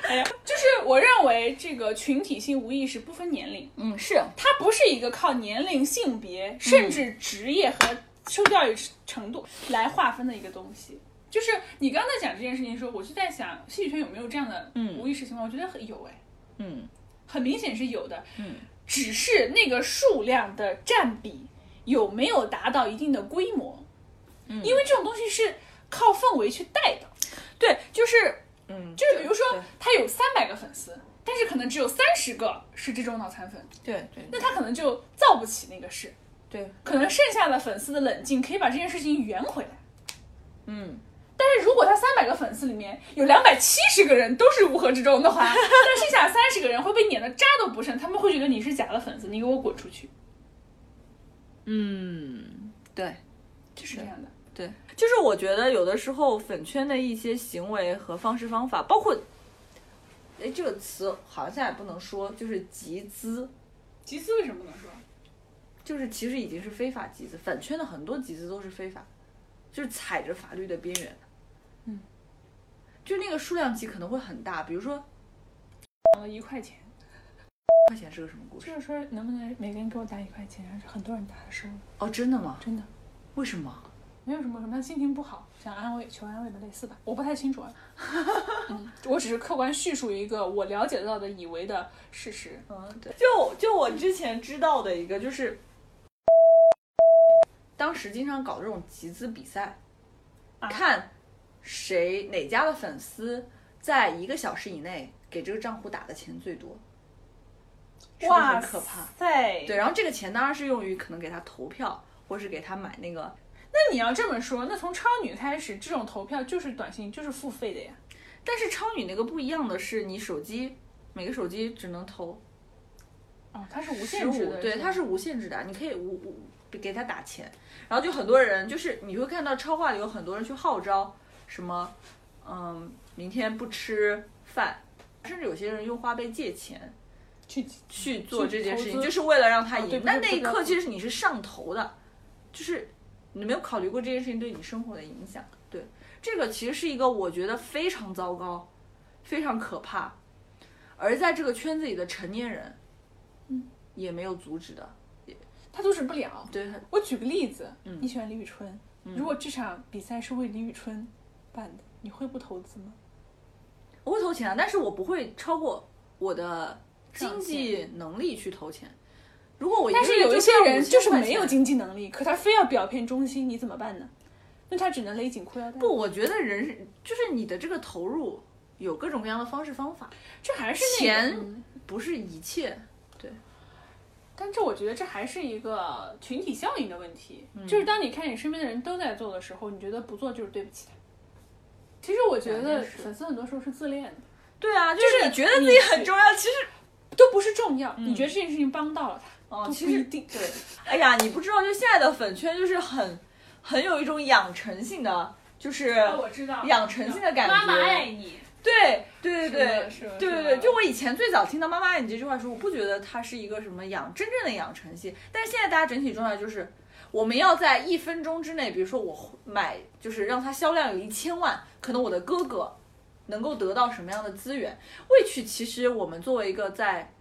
[SPEAKER 1] 哎呀，就是我认为这个群体性无意识不分年龄，
[SPEAKER 2] 嗯，是，
[SPEAKER 1] 它不是一个靠年龄、性别，甚至职业和受教育程度来划分的一个东西。就是你刚才讲这件事情的时候，我就在想，戏剧圈有没有这样的
[SPEAKER 2] 嗯
[SPEAKER 1] 无意识情况？我觉得很有哎，
[SPEAKER 2] 嗯
[SPEAKER 1] 很明显是有的。
[SPEAKER 2] 嗯，
[SPEAKER 1] 只是那个数量的占比有没有达到一定的规模？嗯，因为这种东西是靠氛围去带的。
[SPEAKER 2] 对，就是，嗯，
[SPEAKER 1] 就是比如说，他有三百个粉丝，但是可能只有三十个是这种脑残粉，
[SPEAKER 2] 对对
[SPEAKER 1] 那他可能就造不起那个势。
[SPEAKER 2] 对，
[SPEAKER 1] 可能剩下的粉丝的冷静可以把这件事情圆回来。
[SPEAKER 2] 嗯。
[SPEAKER 1] 但是如果他三百个粉丝里面有两百七十个人都是乌合之众的话，那剩下三十个人会被撵得渣都不剩，他们会觉得你是假的粉丝，你给我滚出去，
[SPEAKER 2] 嗯，对
[SPEAKER 1] 就是这样的。
[SPEAKER 2] 对，就是我觉得有的时候粉圈的一些行为和方式方法，包括，哎，这个词好像现在也不能说，就是集资，
[SPEAKER 1] 集资为什么不能说？
[SPEAKER 2] 就是其实已经是非法集资，粉圈的很多集资都是非法，就是踩着法律的边缘。
[SPEAKER 1] 嗯，
[SPEAKER 2] 就那个数量级可能会很大，比如说
[SPEAKER 1] 呃一块钱，
[SPEAKER 2] 块钱是个什么故事？
[SPEAKER 1] 就是说能不能每个人给我打一块钱，然后很多人打的收了，
[SPEAKER 2] 哦，真的吗？
[SPEAKER 1] 真的
[SPEAKER 2] 为什么？
[SPEAKER 1] 没有什么什么心情不好想安慰求安慰的类似吧，我不太清楚啊。嗯，我只是客观叙述一个我了解到的以为的事实。
[SPEAKER 2] 嗯，对，就就我之前知道的一个，就是当时经常搞这种集资比赛，
[SPEAKER 1] 啊
[SPEAKER 2] 看谁哪家的粉丝在一个小时以内给这个账户打的钱最多，是不是很可怕？
[SPEAKER 1] 对！
[SPEAKER 2] 对，然后这个钱当然是用于可能给他投票，或是给他买那个。
[SPEAKER 1] 那你要这么说，那从超女开始，这种投票就是短信，就是付费的呀。
[SPEAKER 2] 但是超女那个不一样的是，你手机每个手机只能投
[SPEAKER 1] 哦，它是无限制的，
[SPEAKER 2] 对，它是无限制的，你可以无无给他打钱，然后就很多人就是你会看到超话里有很多人去号召什么，嗯，明天不吃饭，甚至有些人用花呗借钱
[SPEAKER 1] 去
[SPEAKER 2] 去做这件事情，就是为了让他赢。但那一刻其实你是上头的，就是你没有考虑过这件事情对你生活的影响。对，这个其实是一个我觉得非常糟糕、非常可怕，而在这个圈子里的成年人，
[SPEAKER 1] 嗯，
[SPEAKER 2] 也没有阻止的。
[SPEAKER 1] 他阻止不了。
[SPEAKER 2] 对，
[SPEAKER 1] 我举个例子，
[SPEAKER 2] 嗯
[SPEAKER 1] 你喜欢李宇春，如果这场比赛是为李宇春办的，你会不投资吗？
[SPEAKER 2] 我会投钱啊，但是我不会超过我的经济能力去投钱。如果我
[SPEAKER 1] 但是有一些
[SPEAKER 2] 个月就赚5000
[SPEAKER 1] 人就是没有经济能力，可他非要表骗忠心，你怎么办呢？那他只能勒紧裤腰带。
[SPEAKER 2] 不，，我觉得人是就是你的这个投入有各种各样的方式方法，
[SPEAKER 1] 这还是那个
[SPEAKER 2] 钱
[SPEAKER 1] 嗯
[SPEAKER 2] 不是一切。
[SPEAKER 1] 对但这我觉得这还是一个群体效应的问题，
[SPEAKER 2] 嗯
[SPEAKER 1] 就是当你看你身边的人都在做的时候，你觉得不做就是对不起他。其实我觉得粉丝很多时候是自恋的，
[SPEAKER 2] 对啊，就
[SPEAKER 1] 就是
[SPEAKER 2] 是你觉得自己很重要，其实
[SPEAKER 1] 都不是重要，你觉得这件事情帮到了他，
[SPEAKER 2] 哦，其实。对。哎呀，你不知道，就现在的粉圈就是很很有一种养成性的，就是
[SPEAKER 1] 哦我知道
[SPEAKER 2] 养成性的感觉。
[SPEAKER 1] 妈妈爱你，
[SPEAKER 2] 对对对对对对对，就我以前最早听到“妈妈爱你”这句话的时候，我不觉得它是一个什么养真正的养成系，但是现在大家整体状态就是，我们要在一分钟之内，比如说我买，就是让它销量有一千万，可能我的哥哥能够得到什么样的资源？未去，其实我们作为一个在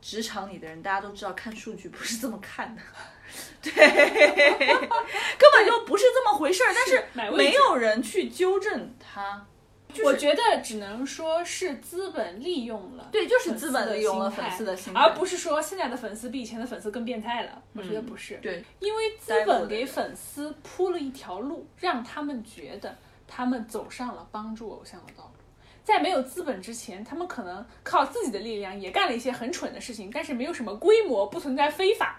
[SPEAKER 2] 职场里的人，大家都知道看数据不是这么看的。对，根本就不是这么回事儿，但是没有人去纠正它。
[SPEAKER 1] 我觉得只能说是资本利用了，
[SPEAKER 2] 对就是资本利用了粉丝的心态
[SPEAKER 1] 而不是说现在的粉丝比以前的粉丝更变态了。我觉得不是，
[SPEAKER 2] 对，
[SPEAKER 1] 因为资本给粉丝铺了一条路，让他们觉得他们走上了帮助偶像的道路。在没有资本之前，他们可能靠自己的力量也干了一些很蠢的事情，但是没有什么规模，不存在非法，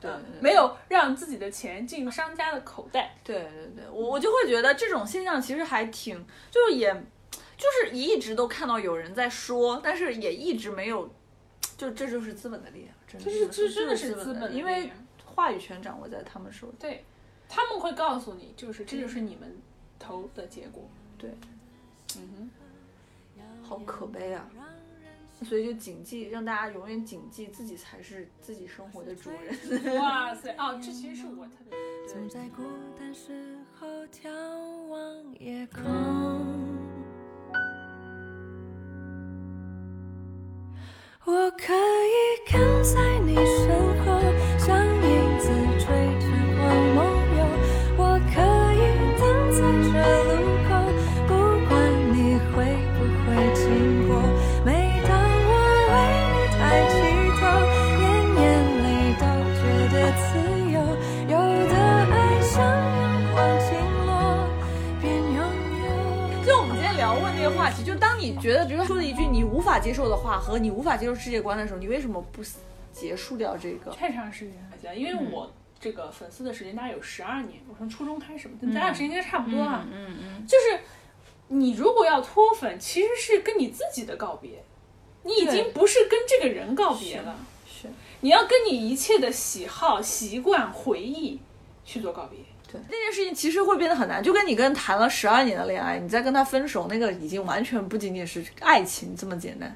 [SPEAKER 2] 对
[SPEAKER 1] 没有让自己的钱进入商家的口袋。
[SPEAKER 2] 对对对，我我就会觉得这种现象其实还挺，就也就是一直都看到有人在说，但是也一直没有，就这就是资本的力量，真的
[SPEAKER 1] 这是这真的
[SPEAKER 2] 是
[SPEAKER 1] 是资本
[SPEAKER 2] 因为话语权掌握在他们手里。
[SPEAKER 1] 对，他们会告诉你，就是这就是你们投的结果。
[SPEAKER 2] 对，
[SPEAKER 1] 嗯哼
[SPEAKER 2] 好可悲啊！所以就谨记，让大家永远谨记自己才是自己生活的主人。
[SPEAKER 1] 哇塞，哦，这其实是我特别。
[SPEAKER 5] 总在孤单时候眺望夜空。我可以跟在你身后，像影子追着光梦觉得自由。有的爱像阳光倾落，便拥有。
[SPEAKER 2] 就我们今天聊过那个话题，就当你觉得，比如说说了一句你无法接受的话和你无法接受世界观的时候，你为什么不结束掉这个？
[SPEAKER 1] 太长时间了，因为
[SPEAKER 2] 嗯
[SPEAKER 1] 我这个粉丝的时间大概有十二年，我从初中开始嘛，咱俩时间应该差不多啊。
[SPEAKER 2] 嗯嗯，
[SPEAKER 1] 就是你如果要脱粉，其实是跟你自己的告别，你已经不是跟这个人告别了，
[SPEAKER 2] 是
[SPEAKER 1] 你要跟你一切的喜好、习惯、回忆去做告别。
[SPEAKER 2] 对，那件事情其实会变得很难，就跟你跟谈了十二年的恋爱，你再跟他分手，那个已经完全不仅仅是爱情这么简单，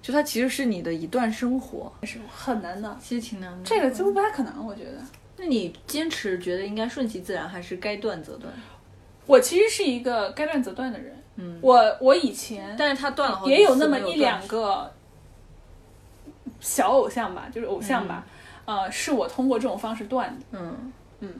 [SPEAKER 2] 就它其实是你的一段生活，
[SPEAKER 1] 是很难的，
[SPEAKER 2] 其实挺难的。
[SPEAKER 1] 这个几乎不太可能，我觉得。
[SPEAKER 2] 那你坚持觉得应该顺其自然，还是该断则断？
[SPEAKER 1] 我其实是一个该断则断的人，
[SPEAKER 2] 嗯，
[SPEAKER 1] 我我以前
[SPEAKER 2] 但是他断了
[SPEAKER 1] 也有那么一两个小偶像吧，就是偶像吧，呃，是我通过这种方式断的。
[SPEAKER 2] 嗯嗯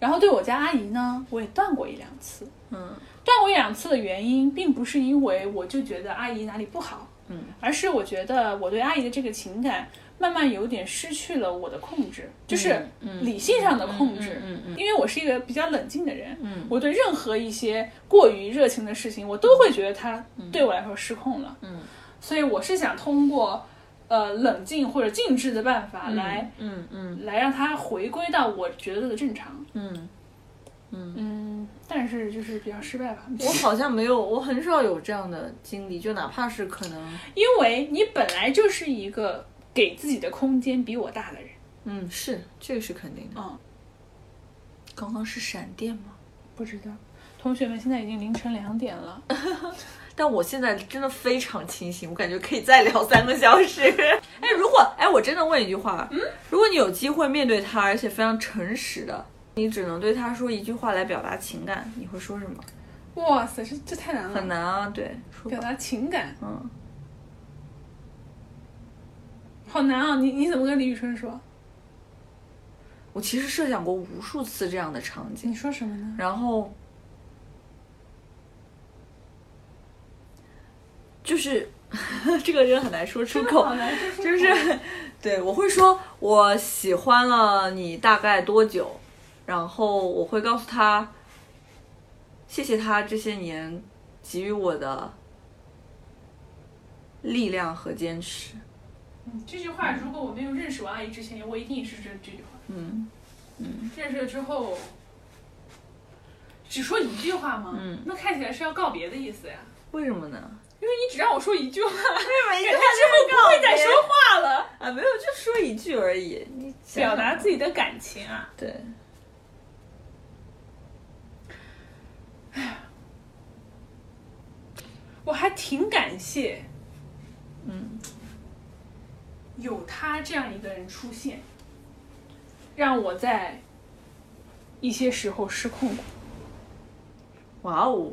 [SPEAKER 1] 然后对我家阿姨呢，我也断过一两次。
[SPEAKER 2] 嗯
[SPEAKER 1] 断过一两次的原因，并不是因为我就觉得阿姨哪里不好，
[SPEAKER 2] 嗯，
[SPEAKER 1] 而是我觉得我对阿姨的这个情感慢慢有点失去了我的控制，就是理性上的控制。
[SPEAKER 2] 嗯嗯
[SPEAKER 1] 因为我是一个比较冷静的人，
[SPEAKER 2] 嗯
[SPEAKER 1] 我对任何一些过于热情的事情，我都会觉得它对我来说失控了。
[SPEAKER 2] 嗯
[SPEAKER 1] 所以我是想通过呃冷静或者静置的办法来、
[SPEAKER 2] 嗯嗯
[SPEAKER 1] 来让它回归到我觉得的正常。
[SPEAKER 2] 嗯，
[SPEAKER 1] 嗯，但是就是比较失败吧。
[SPEAKER 2] 我好像没有，我很少有这样的经历，就哪怕是可能，
[SPEAKER 1] 因为你本来就是一个给自己的空间比我大的人。
[SPEAKER 2] 嗯，是这个是肯定的。
[SPEAKER 1] 嗯，
[SPEAKER 2] 刚刚是闪电吗？
[SPEAKER 1] 不知道，同学们现在已经凌晨两点了。
[SPEAKER 2] 但我现在真的非常清醒，我感觉可以再聊三个小时。哎，如果哎，我真的问一句话，嗯，如果你有机会面对他，而且非常诚实的，你只能对他说一句话来表达情感，你会说什么？
[SPEAKER 1] 哇塞，这这太难了，
[SPEAKER 2] 很难啊，对，说，
[SPEAKER 1] 表达情感，
[SPEAKER 2] 嗯，
[SPEAKER 1] 好难啊！你你怎么跟李宇春说？
[SPEAKER 2] 我其实设想过无数次这样的场景
[SPEAKER 1] 你，说什么呢？
[SPEAKER 2] 然后就是 这个人很难说出口，就是 对我会说我喜欢了你大概多久，然后我会告诉他，谢谢他这些年给予我的力量和坚持。
[SPEAKER 1] 这句话，如果我没有认识王阿姨之前，我一定是这这句话。
[SPEAKER 2] 嗯嗯
[SPEAKER 1] 认识了之后，只说一句话吗？
[SPEAKER 2] 嗯
[SPEAKER 1] 那看起来是要告别的意思呀。
[SPEAKER 2] 为什么呢？
[SPEAKER 1] 因为你只让我说一句话，
[SPEAKER 2] 为什么 一
[SPEAKER 1] 感觉之后不会再说话了，
[SPEAKER 2] 啊？没有，就说一句而已。你
[SPEAKER 1] 表达自己的感情啊。
[SPEAKER 2] 对。
[SPEAKER 1] 哎我还挺感谢
[SPEAKER 2] 嗯
[SPEAKER 1] 有他这样一个人出现，让我在一些时候失控过。
[SPEAKER 2] 哇哦，